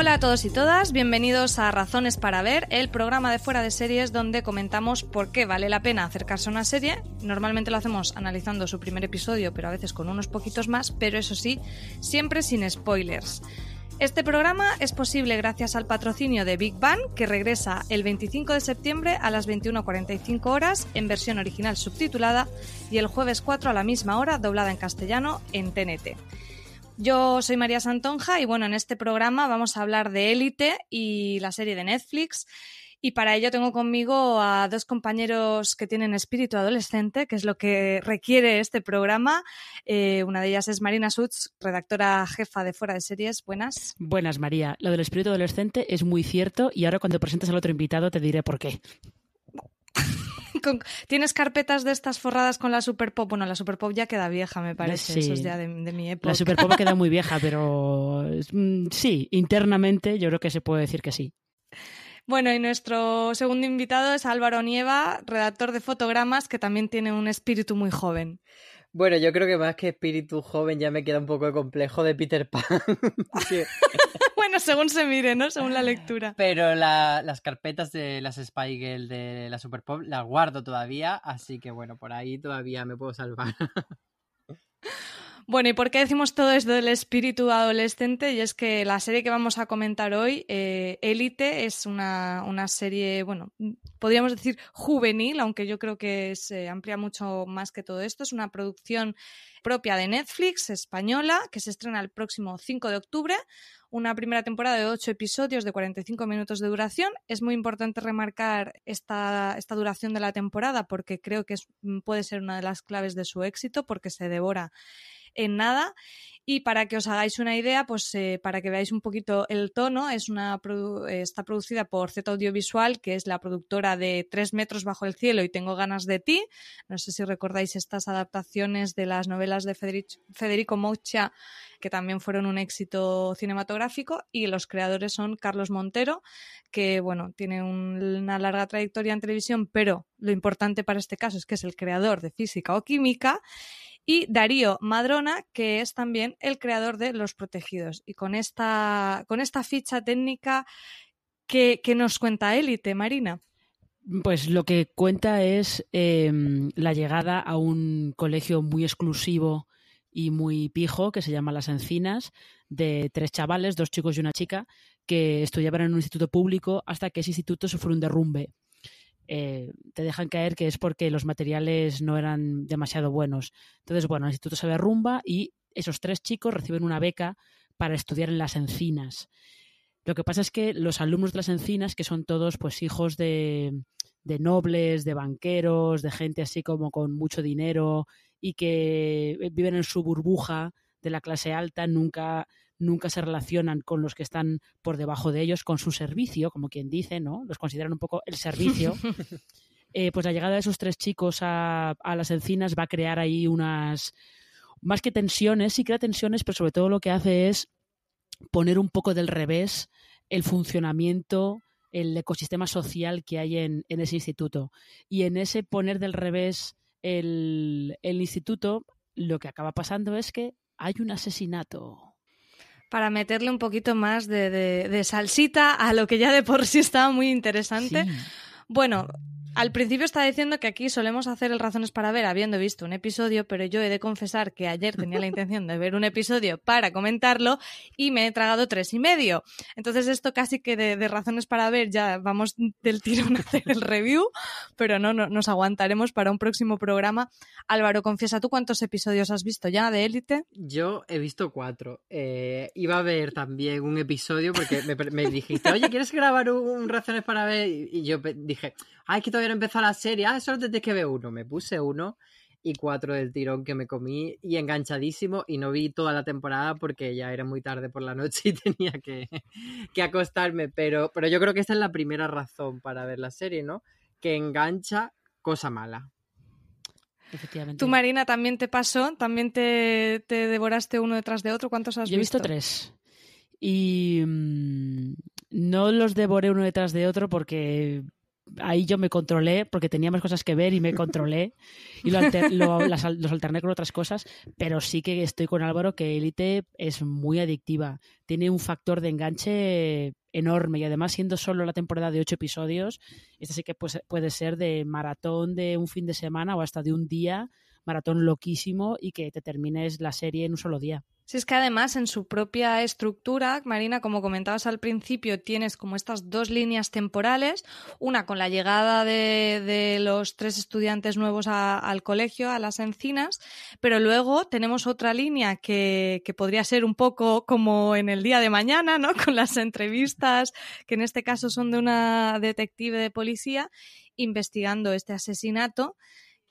Hola a todos y todas, bienvenidos a Razones para Ver, el programa de fuera de series donde comentamos por qué vale la pena acercarse a una serie. Normalmente lo hacemos analizando su primer episodio, pero a veces con unos poquitos más, pero eso sí, siempre sin spoilers. Este programa es posible gracias al patrocinio de Big Bang, que regresa el 25 de septiembre a las 21.45 horas en versión original subtitulada y el jueves 4 a la misma hora doblada en castellano en TNT. Yo soy María Santonja y bueno, en este programa vamos a hablar de Élite y la serie de Netflix. Y para ello tengo conmigo a dos compañeros que tienen espíritu adolescente, que es lo que requiere este programa. Eh, una de ellas es Marina Sutz, redactora jefa de Fuera de Series. Buenas. Buenas, María. Lo del espíritu adolescente es muy cierto y ahora cuando presentes al otro invitado te diré por qué. ¿Tienes carpetas de estas forradas con la Super Pop? Bueno, la Super Pop ya queda vieja, me parece. Eso es ya de, mi época. La Super Pop queda muy vieja, pero mm, sí, internamente yo creo que se puede decir que sí. Bueno, y nuestro segundo invitado es Álvaro Nieva, redactor de fotogramas, que también tiene un espíritu muy joven. Bueno, yo creo que más que espíritu joven ya me queda un poco de complejo de Peter Pan. bueno, según se mire, ¿no? Según la lectura. Pero las carpetas de las Spy Girl de la Super Pop las guardo todavía, así que bueno, por ahí todavía me puedo salvar. Bueno, ¿y por qué decimos todo esto del espíritu adolescente? Y es que la serie que vamos a comentar hoy, Élite, eh, es una, serie, bueno, podríamos decir juvenil, aunque yo creo que se amplía mucho más que todo esto. Es una producción propia de Netflix, española, que se estrena el próximo 5 de octubre. Una primera temporada de 8 episodios de 45 minutos de duración. Es muy importante remarcar esta, esta duración de la temporada porque creo que puede ser una de las claves de su éxito porque se devora en nada. Y para que os hagáis una idea, pues eh, para que veáis un poquito el tono, es una está producida por Z Audiovisual, que es la productora de Tres metros bajo el cielo y Tengo ganas de ti. No sé si recordáis estas adaptaciones de las novelas de Federico Mocha, que también fueron un éxito cinematográfico. Y los creadores son Carlos Montero, que bueno, tiene una larga trayectoria en televisión, pero lo importante para este caso es que es el creador de física o química y Darío Madrona, que es también el creador de Los Protegidos. Y con esta, con esta ficha técnica, ¿qué, nos cuenta Élite, Marina? Pues lo que cuenta es em, la llegada a un colegio muy exclusivo y muy pijo que se llama Las Encinas, de tres chavales, dos chicos y una chica, que estudiaban en un instituto público hasta que ese instituto sufrió un derrumbe. Eh, te dejan caer que es porque los materiales no eran demasiado buenos. Entonces, bueno, el instituto se derrumba y esos tres chicos reciben una beca para estudiar en las encinas. Lo que pasa es que los alumnos de las encinas, que son todos pues hijos de, de nobles, de banqueros, de gente así como con mucho dinero y que viven en su burbuja de la clase alta, nunca nunca se relacionan con los que están por debajo de ellos, con su servicio, como quien dice, ¿no? Los consideran un poco el servicio. Eh, pues la llegada de esos tres chicos a, las encinas va a crear ahí unas, más que tensiones, sí crea tensiones, pero sobre todo lo que hace es poner un poco del revés el funcionamiento, el ecosistema social que hay en, ese instituto. Y en ese poner del revés el, el instituto, lo que acaba pasando es que hay un asesinato para meterle un poquito más de, de, salsita a lo que ya de por sí estaba muy interesante. Bueno, al principio estaba diciendo que aquí solemos hacer el Razones para Ver habiendo visto un episodio, pero yo he de confesar que ayer tenía la intención de ver un episodio para comentarlo y me he tragado tres y medio. Entonces esto casi que de, Razones para Ver ya vamos del tirón a hacer el review, pero no, no, nos aguantaremos para un próximo programa. Álvaro, confiesa tú cuántos episodios has visto ya de Élite. Yo he visto cuatro. Eh, iba a ver también un episodio porque me, dijiste, oye, ¿quieres grabar un, Razones para Ver? Y yo dije, ay, que todavía no empezó la serie, ah, solo desde que veo uno. Me puse uno y cuatro del tirón que me comí y enganchadísimo y no vi toda la temporada porque ya era muy tarde por la noche y tenía que, que acostarme, pero, pero yo creo que esta es la primera razón para ver la serie, ¿no? Que engancha cosa mala. Efectivamente. ¿Tú, Marina, también te pasó? ¿También te, te devoraste uno detrás de otro? ¿Cuántos has Yo he visto? tres. Y mm, no los devoré uno detrás de otro porque ahí yo me controlé porque tenía más cosas que ver y me controlé y lo los alterné con otras cosas, pero sí que estoy con Álvaro que Elite es muy adictiva. Tiene un factor de enganche enorme y además siendo solo la temporada de ocho episodios, esta sí que puede ser de maratón de un fin de semana o hasta de un día, maratón loquísimo y que te termines la serie en un solo día. Si es que además en su propia estructura, Marina, como comentabas al principio, tienes como estas dos líneas temporales, una con la llegada de, los tres estudiantes nuevos al colegio, a las encinas, pero luego tenemos otra línea que, que, podría ser un poco como en el día de mañana, ¿no? Con las entrevistas, que en este caso son de una detective de policía, investigando este asesinato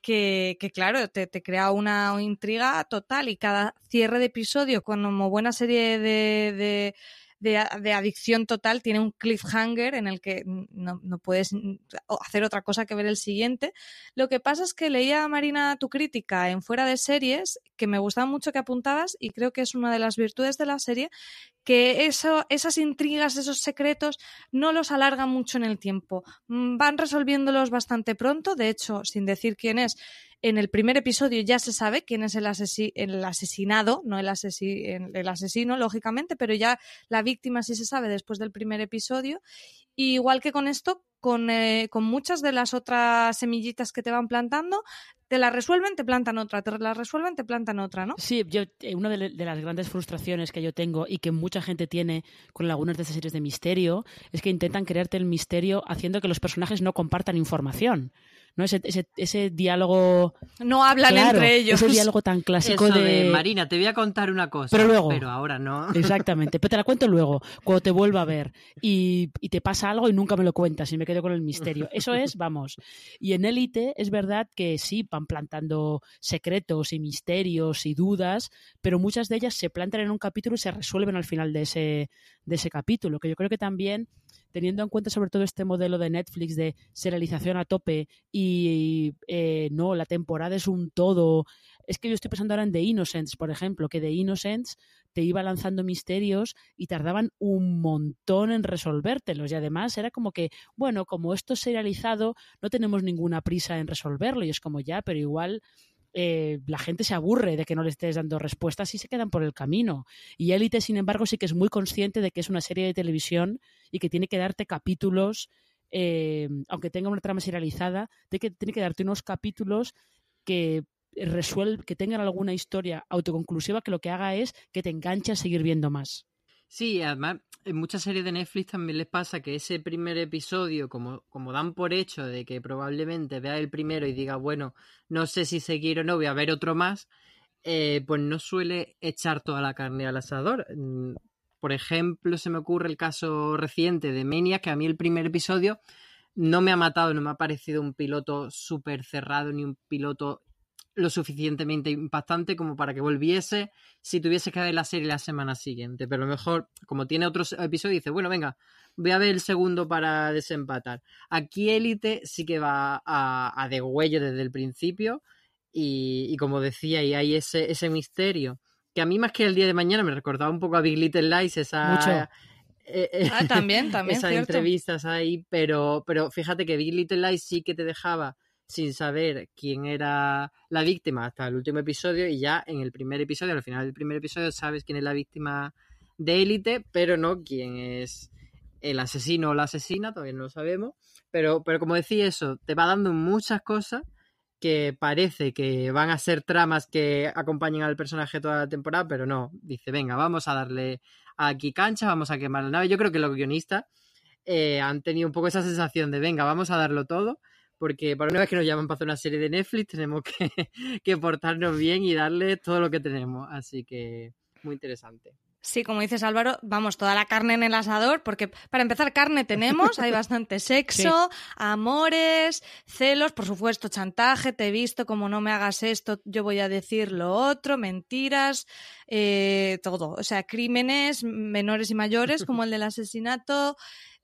que, claro, te, crea una intriga total y cada cierre de episodio, como buena serie de, de, adicción total, tiene un cliffhanger en el que no, no, puedes hacer otra cosa que ver el siguiente. Lo que pasa es que leía, Marina, tu crítica en Fuera de Series, que me gustaba mucho que apuntabas y creo que es una de las virtudes de la serie, que eso, esas intrigas, esos secretos, no los alargan mucho en el tiempo. Mm, van resolviéndolos bastante pronto, de hecho, sin decir quién es, en el primer episodio ya se sabe quién es el, asesinado, no el, el, asesino, lógicamente, pero ya la víctima sí se sabe después del primer episodio. Y igual que con esto, con, eh, con muchas de las otras semillitas que te van plantando, te la resuelven, te plantan otra, te la resuelven, te plantan otra, ¿no? Sí, yo, eh, una de, de, las grandes frustraciones que yo tengo y que mucha gente tiene con algunas de estas series de misterio es que intentan crearte el misterio haciendo que los personajes no compartan información. ¿no? Ese, ese, ese diálogo. No hablan entre ellos. Ese diálogo tan clásico de... Marina, te voy a contar una cosa. Pero luego. Pero ahora no. Exactamente. Pero te la cuento luego, cuando te vuelva a ver. Y, y te pasa algo y nunca me lo cuentas y me quedo con el misterio. Eso es, vamos. Y en Élite es verdad que sí, van plantando secretos y misterios y dudas, pero muchas de ellas se plantan en un capítulo y se resuelven al final de ese, de ese capítulo. Que yo creo que también teniendo en cuenta sobre todo este modelo de Netflix de serialización a tope y eh, no, la temporada es un todo. Es que yo estoy pensando ahora en The Innocents, por ejemplo, que The Innocents te iba lanzando misterios y tardaban un montón en resolvértelos. Y además era como que, bueno, como esto es serializado, no tenemos ninguna prisa en resolverlo. Y es como ya, pero igual eh, la gente se aburre de que no le estés dando respuestas y se quedan por el camino. Y Élite, sin embargo, sí que es muy consciente de que es una serie de televisión y que tiene que darte capítulos, eh, aunque tenga una trama serializada, de que tiene que darte unos capítulos que resuelve, que tengan alguna historia autoconclusiva que lo que haga es que te enganche a seguir viendo más. Sí, además, en muchas series de Netflix también les pasa que ese primer episodio, como, como dan por hecho de que probablemente vea el primero y diga, bueno, no sé si seguir o no, voy a ver otro más, eh, pues no suele echar toda la carne al asador. Mm, por ejemplo, se me ocurre el caso reciente de Menia, que a mí el primer episodio no me ha matado, no me ha parecido un piloto súper cerrado ni un piloto lo suficientemente impactante como para que volviese si tuviese que ver la serie la semana siguiente. Pero a lo mejor, como tiene otros episodios, dice, bueno, venga, voy a ver el segundo para desempatar. Aquí Élite sí que va a, a degüello desde el principio y, como decía, y hay ese, ese misterio que a mí más que el día de mañana me recordaba un poco a Big Little Lies, esa... Eh, eh, ah, también, también. Esas entrevistas ahí, pero, pero fíjate que Big Little Lies sí que te dejaba sin saber quién era la víctima hasta el último episodio y ya en el primer episodio, al final del primer episodio, sabes quién es la víctima de élite, pero no quién es el asesino o la asesina, todavía no lo sabemos. Pero, pero como decía eso, te va dando muchas cosas que parece que van a ser tramas que acompañen al personaje toda la temporada, pero no. Dice, venga, vamos a darle aquí cancha, vamos a quemar la nave. Yo creo que los guionistas eh, han tenido un poco esa sensación de, venga, vamos a darlo todo porque para una vez que nos llaman para hacer una serie de Netflix tenemos que, que portarnos bien y darle todo lo que tenemos. Así que muy interesante. Sí, como dices Álvaro, vamos, toda la carne en el asador, porque para empezar carne tenemos, hay bastante sexo, amores, celos, por supuesto, chantaje, te he visto, como no me hagas esto, yo voy a decir lo otro, mentiras, eh, todo, o sea, crímenes menores y mayores, como el del asesinato,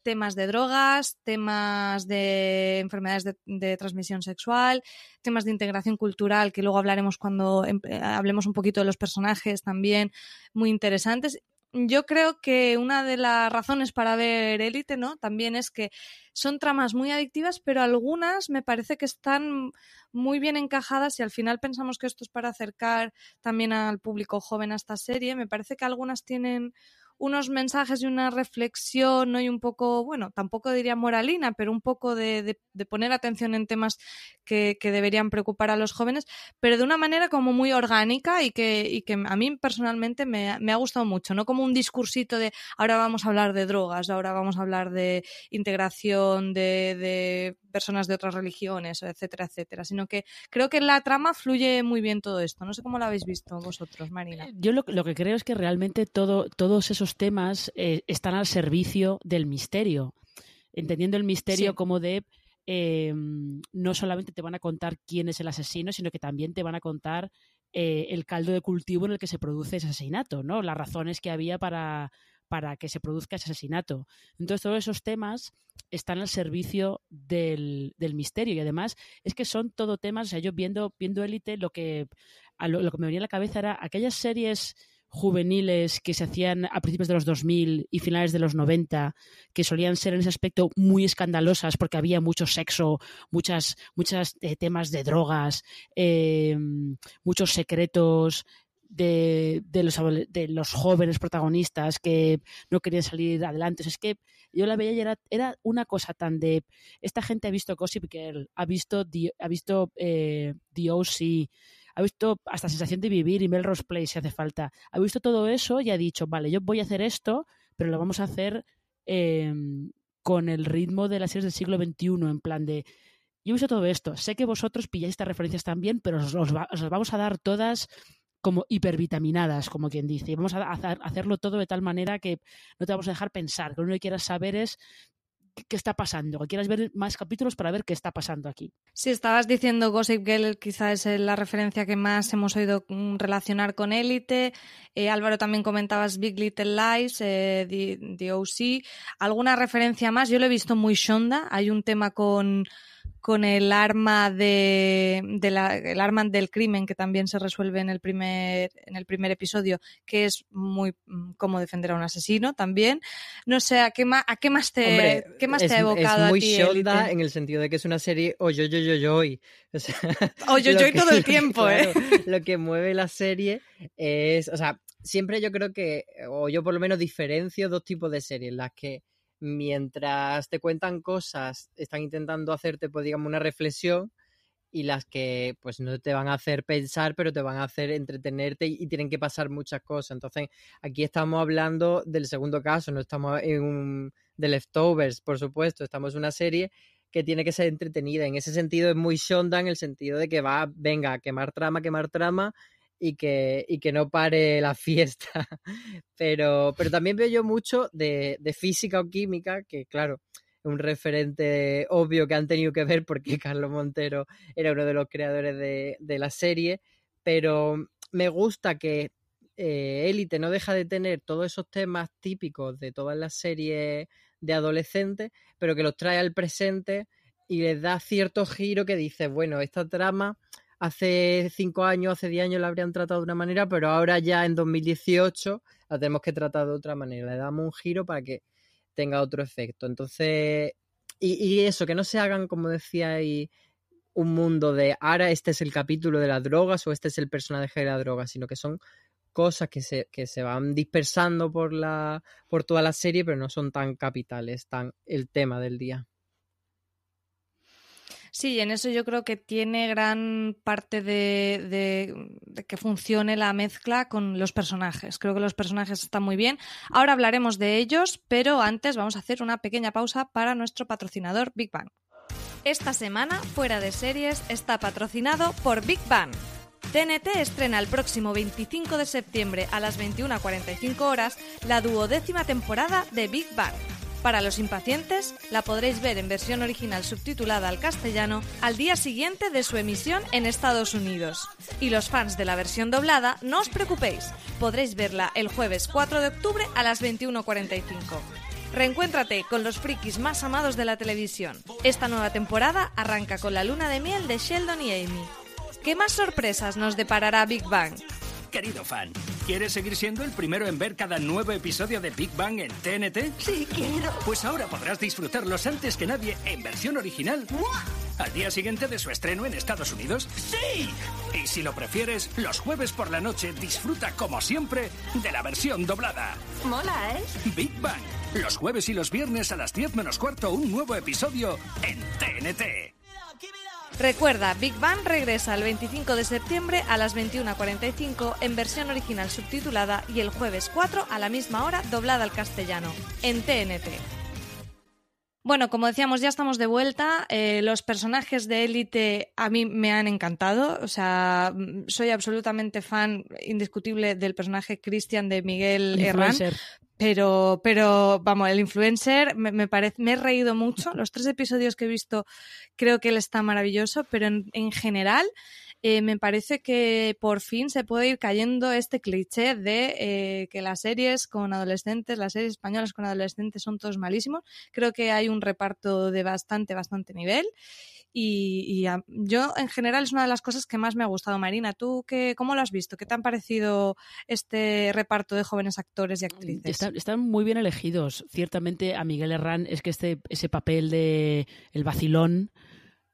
temas de drogas, temas de enfermedades de, transmisión sexual, temas de integración cultural, que luego hablaremos cuando em, eh, hablemos un poquito de los personajes también, muy interesantes. yo creo que una de las razones para ver Élite, ¿no? También es que son tramas muy adictivas, pero algunas me parece que están muy bien encajadas y al final pensamos que esto es para acercar también al público joven a esta serie. Me parece que algunas tienen unos mensajes y una reflexión ¿no? y un poco, bueno, tampoco diría moralina, pero un poco de, poner atención en temas que, deberían preocupar a los jóvenes, pero de una manera como muy orgánica y que, que a mí personalmente me, ha gustado mucho, no como un discursito de ahora vamos a hablar de drogas, ahora vamos a hablar de integración de, personas de otras religiones, etcétera, etcétera, sino que creo que en la trama fluye muy bien todo esto. No sé cómo lo habéis visto vosotros, Marina. Yo lo, lo que creo es que realmente todo, todos esos temas eh, están al servicio del misterio, entendiendo el misterio como de em, no solamente te van a contar quién es el asesino, sino que también te van a contar eh, el caldo de cultivo en el que se produce ese asesinato, ¿no? Las razones que había para, para que se produzca ese asesinato. Entonces, todos esos temas están al servicio del, misterio y además es que son todo temas, o sea, yo viendo, viendo Élite, lo que, lo, lo, que me venía a la cabeza era aquellas series juveniles que se hacían a principios de los 2000 y finales de los 90, que solían ser en ese aspecto muy escandalosas porque había mucho sexo, muchas, muchas eh, temas de drogas, em, muchos secretos, de, los, de, los, jóvenes protagonistas que no querían salir adelante. es que yo la veía y era, era, una cosa tan de... Esta gente ha visto Gossip Girl, ha visto, ha visto eh, The OC, ha visto hasta sensación de vivir y Melrose Place si hace falta. Ha visto todo eso y ha dicho, vale, yo voy a hacer esto, pero lo vamos a hacer em, con el ritmo de las series del siglo XXI, en plan de, yo he visto todo esto, sé que vosotros pilláis estas referencias también, pero os, las vamos a dar todas como hipervitaminadas, como quien dice. Y vamos a hacerlo todo de tal manera que no te vamos a dejar pensar. Que lo único que quieras saber es qué está pasando, que quieras ver más capítulos para ver qué está pasando aquí. Si estabas diciendo Gossip Girl, quizás es la referencia que más hemos oído mm, relacionar con Élite. Eh, Álvaro también comentabas Big Little Lies, eh, The, OC. ¿Alguna referencia más? Yo lo he visto muy Shonda. Hay un tema con con el arma de, el arma del crimen que también se resuelve en el primer en el primer episodio que es muy mm, cómo defender a un asesino también. No sé a qué más a qué más te qué más te ha evocado es muy a en el sentido de que es una serie o yo yo yo yo o sea, o yo yo todo el tiempo eh lo que mueve la serie es o sea siempre yo creo que o yo por lo menos diferencio dos tipos de series las que mientras te cuentan cosas, están intentando hacerte, pues digamos, una reflexión y las que pues no te van a hacer pensar, pero te van a hacer entretenerte y, tienen que pasar muchas cosas. Entonces, aquí estamos hablando del segundo caso, no estamos en un de leftovers, por supuesto, estamos en una serie que tiene que ser entretenida. En ese sentido es muy Shonda en el sentido de que va, venga, a quemar trama, quemar trama y que, y que no pare la fiesta. Pero, pero también veo yo mucho de, de física o química, que claro, es un referente obvio que han tenido que ver porque Carlos Montero era uno de los creadores de, de la serie, pero me gusta que eh, Élite no deja de tener todos esos temas típicos de todas las series de adolescentes, pero que los trae al presente y les da cierto giro que dice, bueno, esta trama hace cinco años, hace diez años la habrían tratado de una manera, pero ahora ya en 2018 la tenemos que tratar de otra manera. Le damos un giro para que tenga otro efecto. Entonces, y, eso, que no se hagan, como decía un mundo de ahora este es el capítulo de las drogas o este es el personaje de la droga, sino que son cosas que se, que se van dispersando por, la, por toda la serie, pero no son tan capitales, tan el tema del día. Sí, en eso yo creo que tiene gran parte de, que funcione la mezcla con los personajes. Creo que los personajes están muy bien. Ahora hablaremos de ellos, pero antes vamos a hacer una pequeña pausa para nuestro patrocinador Big Bang. Esta semana, Fuera de Series está patrocinado por Big Bang. TNT estrena el próximo 25 de septiembre a las 21.45 horas la duodécima temporada de Big Bang para los impacientes, la podréis ver en versión original subtitulada al castellano al día siguiente de su emisión en Estados Unidos. Y los fans de la versión doblada, no os preocupéis, podréis verla el jueves 4 de octubre a las 21.45. Reencuéntrate con los frikis más amados de la televisión. Esta nueva temporada arranca con la luna de miel de Sheldon y Amy. ¿Qué más sorpresas nos deparará Big Bang? Querido fan, ¿Quieres seguir siendo el primero en ver cada nuevo episodio de Big Bang en TNT? Sí, quiero. Pues ahora podrás disfrutarlos antes que nadie en versión original. Al día siguiente de su estreno en Estados Unidos. ¡Sí! Y si lo prefieres, los jueves por la noche disfruta como siempre de la versión doblada. Mola, ¿eh? Big Bang. Los jueves y los viernes a las 10 menos cuarto un nuevo episodio en TNT. Recuerda, Big Bang regresa el 25 de septiembre a las 21.45 en versión original subtitulada y el jueves 4 a la misma hora doblada al castellano, en TNT. Bueno, como decíamos, ya estamos de vuelta. Eh, los personajes de élite a mí me han encantado. O sea, mm, soy absolutamente fan indiscutible del personaje Christian de Miguel Herrán. Pero, pero, vamos, el influencer me, me parece, me he reído mucho. Los tres episodios que he visto creo que él está maravilloso, pero en, en general eh, me parece que por fin se puede ir cayendo este cliché de eh, que las series con adolescentes, las series españolas con adolescentes son todos malísimos. Creo que hay un reparto de bastante, bastante nivel. Y, y a- yo, en general, es una de las cosas que más me ha gustado. Marina, ¿tú qué, cómo lo has visto? ¿Qué te han parecido este reparto de jóvenes actores y actrices? Están, están muy bien elegidos. Ciertamente a Miguel Herrán es que este, ese papel de el vacilón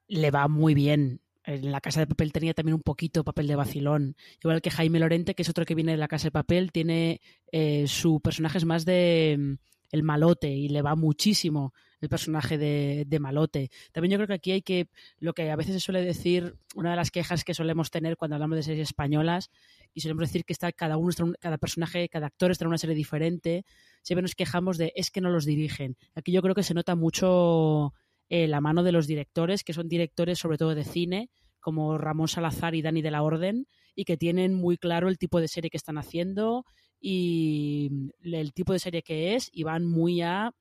le va muy bien. En la Casa de Papel tenía también un poquito papel de vacilón. Igual que Jaime Lorente, que es otro que viene de la Casa de Papel, tiene eh, su personaje es más de mm, el malote y le va muchísimo el personaje de, de malote. También yo creo que aquí hay que, lo que a veces se suele decir, una de las quejas que solemos tener cuando hablamos de series españolas, y solemos decir que está cada uno, cada personaje, cada actor está en una serie diferente, siempre nos quejamos de es que no los dirigen. Aquí yo creo que se nota mucho eh, la mano de los directores, que son directores sobre todo de cine, como Ramón Salazar y Dani de la Orden, y que tienen muy claro el tipo de serie que están haciendo y el tipo de serie que es, y van muy a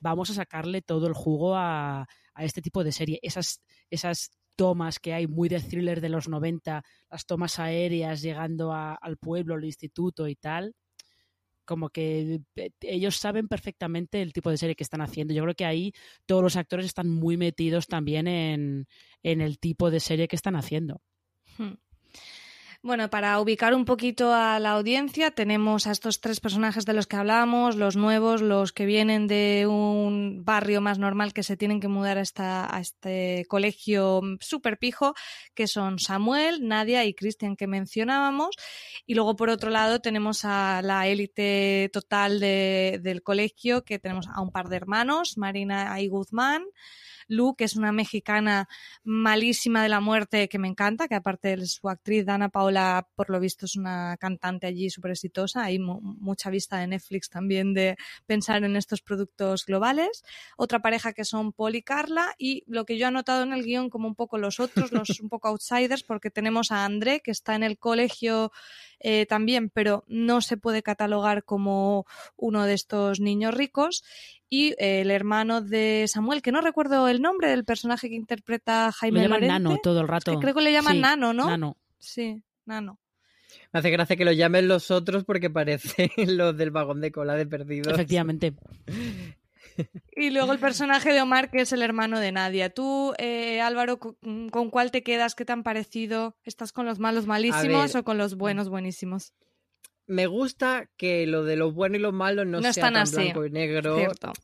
vamos a sacarle todo el jugo a, a este tipo de serie. Esas, esas tomas que hay muy de thriller de los 90, las tomas aéreas llegando al pueblo, al instituto y tal, como que eh, ellos saben perfectamente el tipo de serie que están haciendo. Yo creo que ahí todos los actores están muy metidos también en, en el tipo de serie que están haciendo. Hmm. Bueno, para ubicar un poquito a la audiencia, tenemos a estos tres personajes de los que hablábamos, los nuevos, los que vienen de un barrio más normal que se tienen que mudar a, este colegio súper pijo, que son Samuel, Nadia y Cristian que mencionábamos. Y luego, por otro lado, tenemos a la élite total de- del colegio, que tenemos a un par de hermanos, Marina y Guzmán. Lu, que es una mexicana malísima de la muerte que me encanta, que aparte de su actriz Dana Paola, por lo visto, es una cantante allí súper exitosa. Hay mu- mucha vista de Netflix también de pensar en estos productos globales. Otra pareja que son Paul y Carla y lo que yo he anotado en el guion como un poco los otros, los un poco outsiders, porque tenemos a André, que está en el colegio eh, también, pero no se puede catalogar como uno de estos niños ricos y eh, el hermano de Samuel, que no recuerdo el nombre del personaje que interpreta Jaime Lo llaman Lorente. Nano todo el Es rato. que creo que le llaman Sí, Nano, ¿no? Nano. Sí, Nano. Me hace gracia que lo llamen los otros porque parecen los del vagón de cola de perdidos. Efectivamente. Y luego el personaje de Omar, que es el hermano de Nadia. Tú, eh, Álvaro, ¿con cuál te quedas? ¿Qué te han parecido? ¿Estás con los malos malísimos ver. o con los buenos buenísimos? Me gusta que lo de los buenos y los malos no, No sea están tan así. blanco y negro.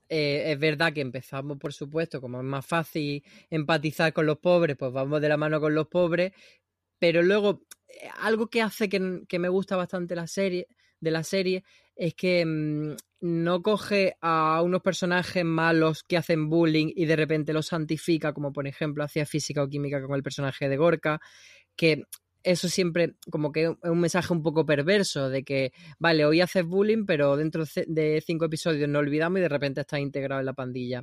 Eh, es verdad que empezamos, por supuesto, como es más fácil empatizar con los pobres, pues vamos de la mano con los pobres. Pero luego, eh, algo que hace que, que me gusta bastante la serie, de la serie es que mm, no coge a unos personajes malos que hacen bullying y de repente los santifica, como por ejemplo hacía física o química con el personaje de Gorka, que eso siempre como que es un mensaje un poco perverso de que, vale, hoy haces bullying, pero dentro de cinco episodios no olvidamos y de repente estás integrado en la pandilla.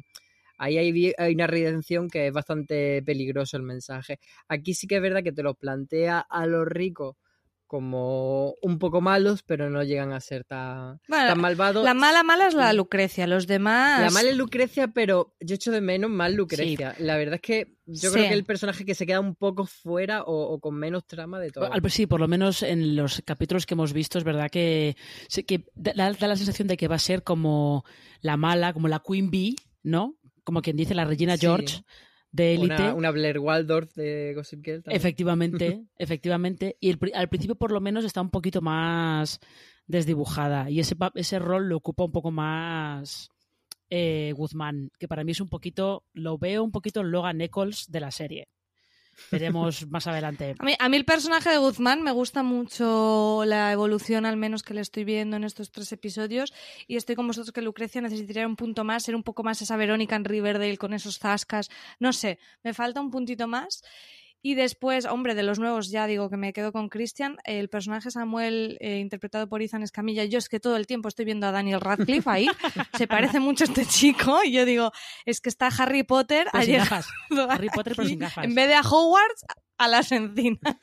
Ahí hay una redención que es bastante peligroso el mensaje. Aquí sí que es verdad que te lo plantea a los ricos como un poco malos, pero no llegan a ser tan, Bueno, tan malvados. La mala mala es la Lucrecia, los demás... La mala es Lucrecia, pero yo echo de menos más Lucrecia. La verdad es que yo Sí. creo que el personaje que se queda un poco fuera o, o con menos trama de todo. Al- Sí, por lo menos en los capítulos que hemos visto es verdad que, que da, da la sensación de que va a ser como la mala, como la Queen Bee, ¿no? Como quien dice la Regina Sí. De Élite. Una, una Blair Waldorf de Gossip Girl. también. Efectivamente, efectivamente. Y el al principio por lo menos está un poquito más desdibujada. Y ese, ese rol lo ocupa un poco más eh, Guzmán, que para mí es un poquito, lo veo un poquito Logan Nichols de la serie. Veremos más adelante. A mí, el personaje de Guzmán me gusta mucho la evolución, al menos que le estoy viendo en estos tres episodios. Y estoy con vosotros que Lucrecia necesitaría un punto más, ser un poco más esa Verónica en Riverdale con esos zascas. No sé, me falta un puntito más. Y después, hombre, de los nuevos ya digo que me quedo con Christian. El personaje Samuel, eh, interpretado por Ethan Escamilla, yo es que todo el tiempo estoy viendo a Daniel Radcliffe ahí. Se parece mucho a este chico. Y yo digo, es que está Harry Potter. Harry Potter, pero sin gafas. En vez de a Hogwarts, a las encinas.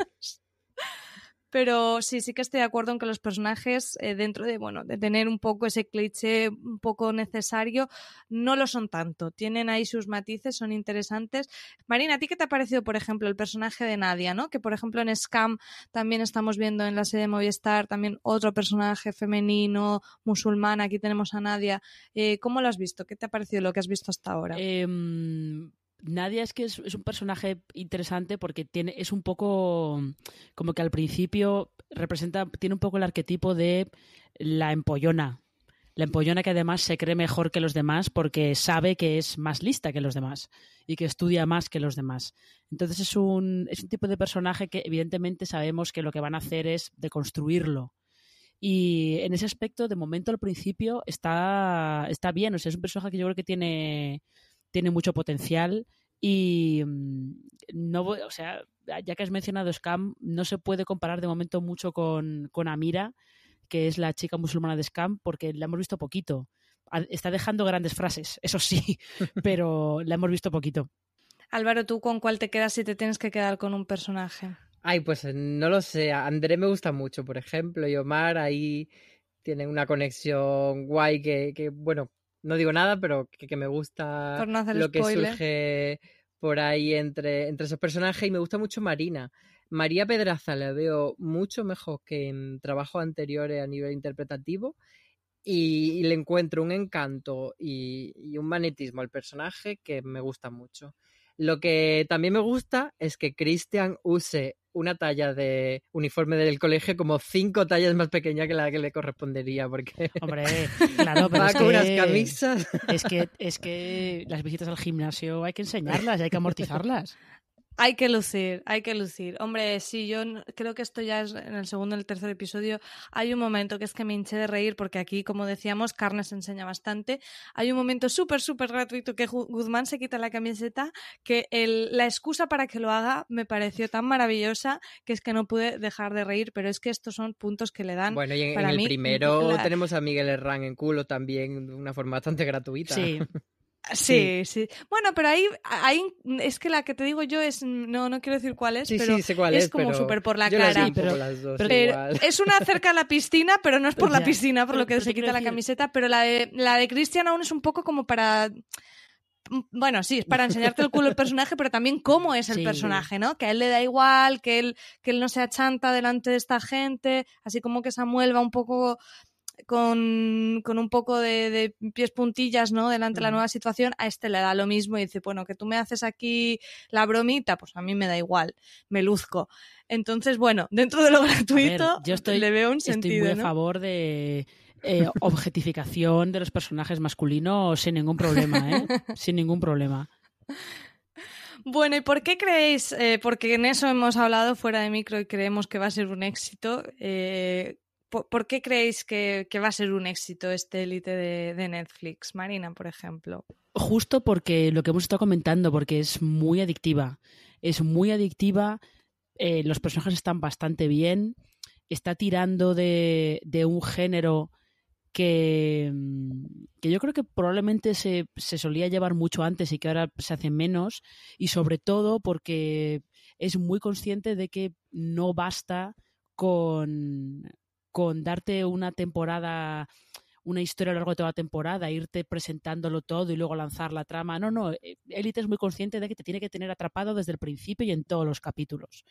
Pero sí, sí que estoy de acuerdo en que los personajes, eh, dentro de, bueno, de tener un poco ese cliché un poco necesario, no lo son tanto. Tienen ahí sus matices, son interesantes. Marina, ¿a ti qué te ha parecido, por ejemplo, el personaje de Nadia, ¿no? Que, por ejemplo, en Scam también estamos viendo en la serie de Movistar también otro personaje femenino, musulmán. Aquí tenemos a Nadia. Eh, ¿Cómo lo has visto? ¿Qué te ha parecido lo que has visto hasta ahora? Eh Nadia es que es, un personaje interesante porque tiene, es un poco como que al principio representa, tiene un poco el arquetipo de la empollona. La empollona que además se cree mejor que los demás porque sabe que es más lista que los demás y que estudia más que los demás. Entonces es un, es un tipo de personaje que evidentemente sabemos que lo que van a hacer es deconstruirlo. Y en ese aspecto, de momento al principio, está, está bien. O sea, es un personaje que yo creo que tiene tiene mucho potencial y mm, no o sea, ya que has mencionado Scam, no se puede comparar de momento mucho con, con Amira, que es la chica musulmana de Scam, porque la hemos visto poquito. Está dejando grandes frases, eso sí, pero la hemos visto poquito. Álvaro, ¿tú con cuál te quedas si te tienes que quedar con un personaje? Ay, pues eh, no lo sé. André me gusta mucho, por ejemplo, y Omar ahí tienen una conexión guay que, que bueno, no digo nada, pero que, me gusta lo que surge por ahí entre, entre esos personajes y me gusta mucho Marina. María Pedraza la veo mucho mejor que en trabajos anteriores a nivel interpretativo y, le encuentro un encanto y, y, un magnetismo al personaje que me gusta mucho. Lo que también me gusta es que Christian use una talla de uniforme del colegio como cinco tallas más pequeña que la que le correspondería, porque Hombre, claro, pero va es con que, unas camisas. Es que, es que las visitas al gimnasio hay que enseñarlas, hay que amortizarlas. Hay que lucir, hay que lucir. Hombre, sí, yo creo que esto ya es en el segundo o el tercer episodio. Hay un momento que es que me hinché de reír porque aquí, como decíamos, Carne se enseña bastante. Hay un momento súper, súper gratuito que Guzmán se quita la camiseta que el, la excusa para que lo haga me pareció tan maravillosa que es que no pude dejar de reír, pero es que estos son puntos que le dan. Bueno, y en, para el mí, primero la... tenemos a Miguel Herrán en culo también de una forma bastante gratuita. Sí. Sí, sí, Bueno, pero ahí, ahí es que la que te digo yo es, no, no quiero decir cuál es, sí, pero sí, sé cuál es, es como súper por la cara. Pero, las dos pero igual. es una cerca a la piscina, pero no es por la piscina, por Pero- lo que se quita la camiseta, pero la de, la de Christian aún es un poco como para... Bueno, sí, es para enseñarte el culo el personaje, pero también cómo es el personaje, ¿no? Que a él le da igual, que él, que él no se achanta delante de esta gente, así como que Samuel va un poco con, con un poco de, de pies puntillas, ¿no? Delante de la nueva situación, a este le da lo mismo y dice, bueno, que tú me haces aquí la bromita, pues a mí me da igual, me luzco. Entonces, bueno, dentro de lo gratuito, yo estoy- le veo un Estoy sentido, muy a favor de eh, objetificación de los personajes masculinos sin ningún problema, ¿eh? Sin ningún problema. Bueno, ¿y por qué creéis? eh, porque en eso hemos hablado fuera de micro y creemos que va a ser un éxito. eh, ¿por, qué creéis que, va a ser un éxito este élite de, de Netflix? Marina, por ejemplo. Justo porque lo que hemos estado comentando, porque es muy adictiva. Es muy adictiva, eh, los personajes están bastante bien, está tirando de, de un género que, mm, que yo creo que probablemente se, se solía llevar mucho antes y que ahora se hace menos, y sobre todo porque es muy consciente de que no basta con, con darte una temporada una historia a lo largo de toda la temporada, irte presentándolo todo y luego lanzar la trama. No, no, eh, Elite es muy consciente de que te tiene que tener atrapado desde el principio y en todos los capítulos.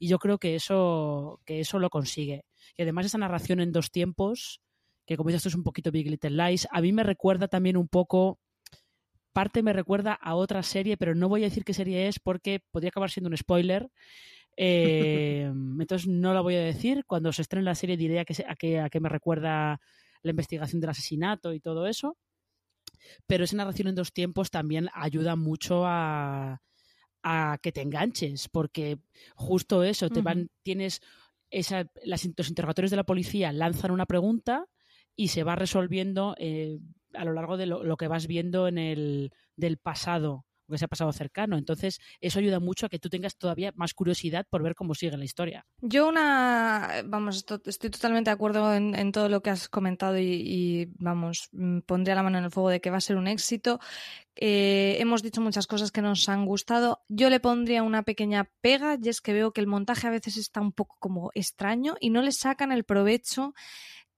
Y yo creo que eso, que eso lo consigue. Y además esa narración en dos tiempos, que como dices esto es un poquito Big Little Lies, a mí me recuerda también un poco, parte me recuerda a otra serie, pero no voy a decir qué serie es porque podría acabar siendo un spoiler. Eh, entonces no la voy a decir. Cuando se estrene la serie diré a qué, a qué, a qué me recuerda la investigación del asesinato y todo eso. Pero esa narración en dos tiempos también ayuda mucho a, a que te enganches, porque justo eso, te van, tienes esa, las, los interrogatorios de la policía lanzan una pregunta y se va resolviendo eh, a lo largo de lo, lo, que vas viendo en el del pasado que se ha pasado cercano. Entonces, eso ayuda mucho a que tú tengas todavía más curiosidad por ver cómo sigue la historia. Yo una, vamos, estoy totalmente de acuerdo en, todo lo que has comentado y, y, vamos, mm, pondría la mano en el fuego de que va a ser un éxito. Eh, hemos dicho muchas cosas que nos han gustado. Yo le pondría una pequeña pega y es que veo que el montaje a veces está un poco como extraño y no le sacan el provecho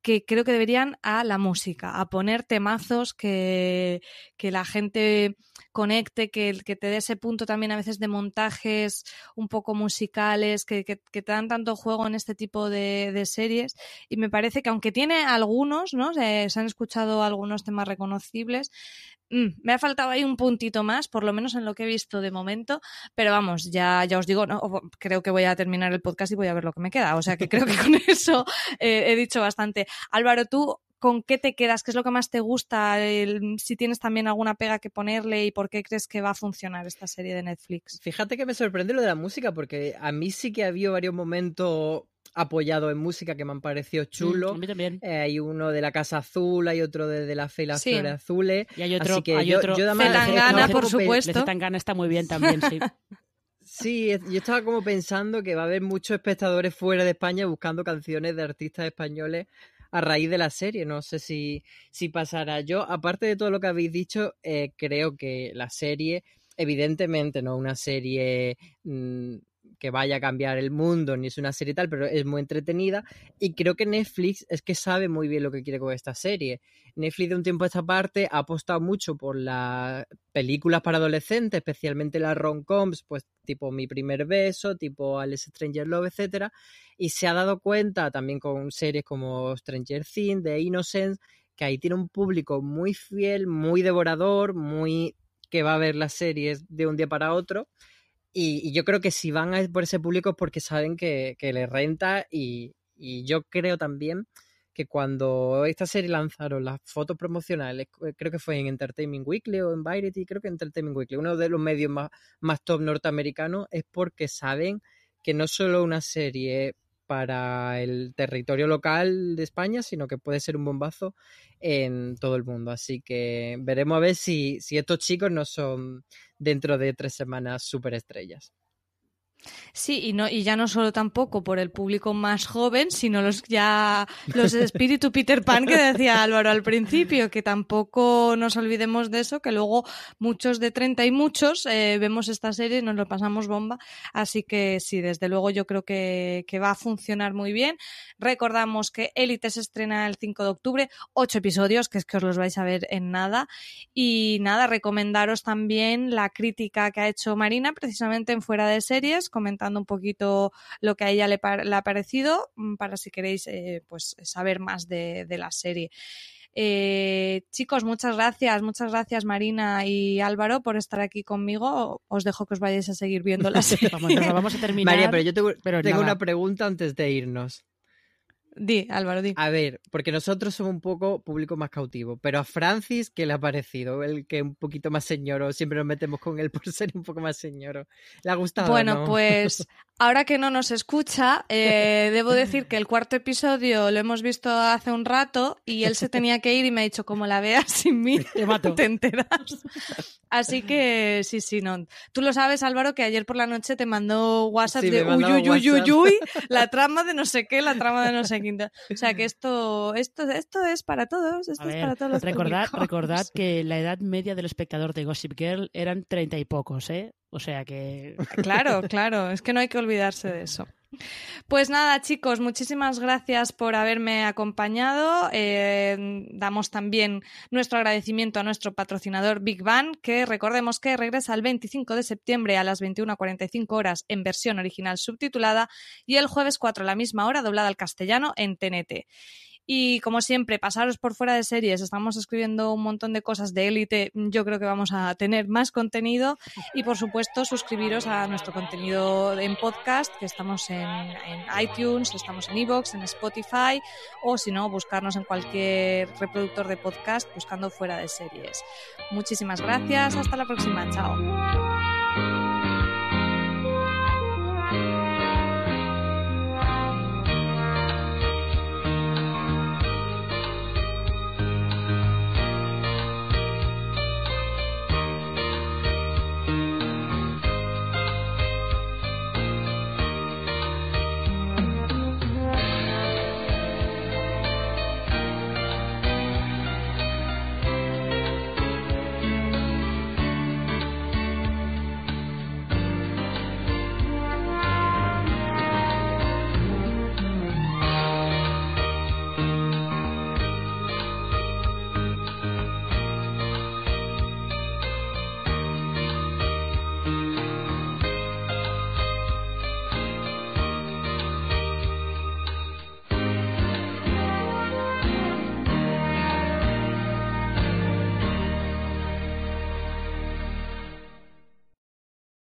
que creo que deberían a la música, a poner temazos que, que la gente conecte, que, que, te dé ese punto también a veces de montajes un poco musicales, que, que, que te dan tanto juego en este tipo de, series. Y me parece que aunque tiene algunos, ¿no? Se, han escuchado algunos temas reconocibles, mmm, me ha faltado ahí un puntito más, por lo menos en lo que he visto de momento, pero vamos, ya, ya os digo, no, creo que voy a terminar el podcast y voy a ver lo que me queda, o sea que creo que con eso eh, he dicho bastante. Álvaro, tú, ¿con qué te quedas? ¿Qué es lo que más te gusta? El, si tienes también alguna pega que ponerle y por qué crees que va a funcionar esta serie de Netflix. Fíjate que me sorprende lo de la música, porque a mí sí que había varios momentos apoyado en música que me han parecido chulo. Mm, a mí también. Eh, hay uno de la Casa Azul, hay otro de, de la Fe y las Sí. Flores Azules. Y hay otro, Así que hay yo, otro Zetangana, por supuesto. Tangana está muy bien también, sí. Sí, yo estaba como pensando que va a haber muchos espectadores fuera de España buscando canciones de artistas españoles a raíz de la serie. No sé si, si pasará. Yo, aparte de todo lo que habéis dicho, eh, creo que la serie, evidentemente, no una serie mm, que vaya a cambiar el mundo, ni es una serie tal, pero es muy entretenida. Y creo que Netflix es que sabe muy bien lo que quiere con esta serie. Netflix de un tiempo a esta parte ha apostado mucho por las películas para adolescentes, especialmente las rom-coms, pues tipo Mi primer beso, tipo Alice Stranger Love, etcétera, y se ha dado cuenta también con series como Stranger Things, The Innocence, que ahí tiene un público muy fiel, muy devorador, muy que va a ver las series de un día para otro. Y, yo creo que si van a por ese público es porque saben que, que les renta y, y yo creo también que cuando esta serie lanzaron las fotos promocionales, eh, creo que fue en Entertainment Weekly o en Variety, creo que en Entertainment Weekly, uno de los medios más, más top norteamericanos, es porque saben que no solo una serie para el territorio local de España, sino que puede ser un bombazo en todo el mundo. Así que veremos a ver si, si estos chicos no son dentro de tres semanas superestrellas. Sí, y no, y ya no solo tampoco por el público más joven, sino los ya los espíritu Peter Pan que decía Álvaro al principio, que tampoco nos olvidemos de eso, que luego muchos de 30 y muchos eh, vemos esta serie y nos lo pasamos bomba. Así que sí, desde luego yo creo que, que va a funcionar muy bien. Recordamos que Élite se estrena el 5 de octubre, ocho episodios, que es que os los vais a ver en nada. Y nada, recomendaros también la crítica que ha hecho Marina precisamente en Fuera de Series, comentando un poquito lo que a ella le, le ha parecido, mm, para si queréis eh, pues saber más de, de la serie. Eh, chicos, muchas gracias, muchas gracias Marina y Álvaro por estar aquí conmigo. Os dejo que os vayáis a seguir viendo la serie. Vamos, a terminar. María, pero yo tengo, pero tengo nada. una pregunta antes de irnos. Di, Álvaro, di. A ver, porque nosotros somos un poco público más cautivo, pero a Francis, ¿qué le ha parecido? El que un poquito más señoro, siempre nos metemos con él por ser un poco más señoro. ¿Le ha gustado? Bueno, no? pues ahora que no nos escucha, eh, debo decir que el cuarto episodio lo hemos visto hace un rato y él se tenía que ir y me ha dicho, como la veas sin mí, Te mato. te enteras. Así que sí, sí, no. Tú lo sabes, Álvaro, que ayer por la noche te mandó WhatsApp Sí, de uy, uy, uy, uy, uy, la trama de no sé qué, la trama de no sé qué. O sea que esto, esto, esto es para todos, esto A es ver, para todos los recordad, públicos. recordad que la edad media del espectador de Gossip Girl eran treinta y pocos, ¿eh? O sea que... Claro, claro, es que no hay que olvidarse de eso. Pues nada, chicos, muchísimas gracias por haberme acompañado. Eh, damos también nuestro agradecimiento a nuestro patrocinador Big Bang, que recordemos que regresa el 25 de septiembre a las 21.45 horas en versión original subtitulada y el jueves 4 a la misma hora doblada al castellano en TNT. Y como siempre, pasaros por fuera de series. Estamos escribiendo un montón de cosas de élite. Yo creo que vamos a tener más contenido. Y por supuesto, suscribiros a nuestro contenido en podcast, que estamos en, iTunes, estamos en Evox, en Spotify, o si no, buscarnos en cualquier reproductor de podcast buscando fuera de series. Muchísimas gracias. Hasta la próxima. Chao.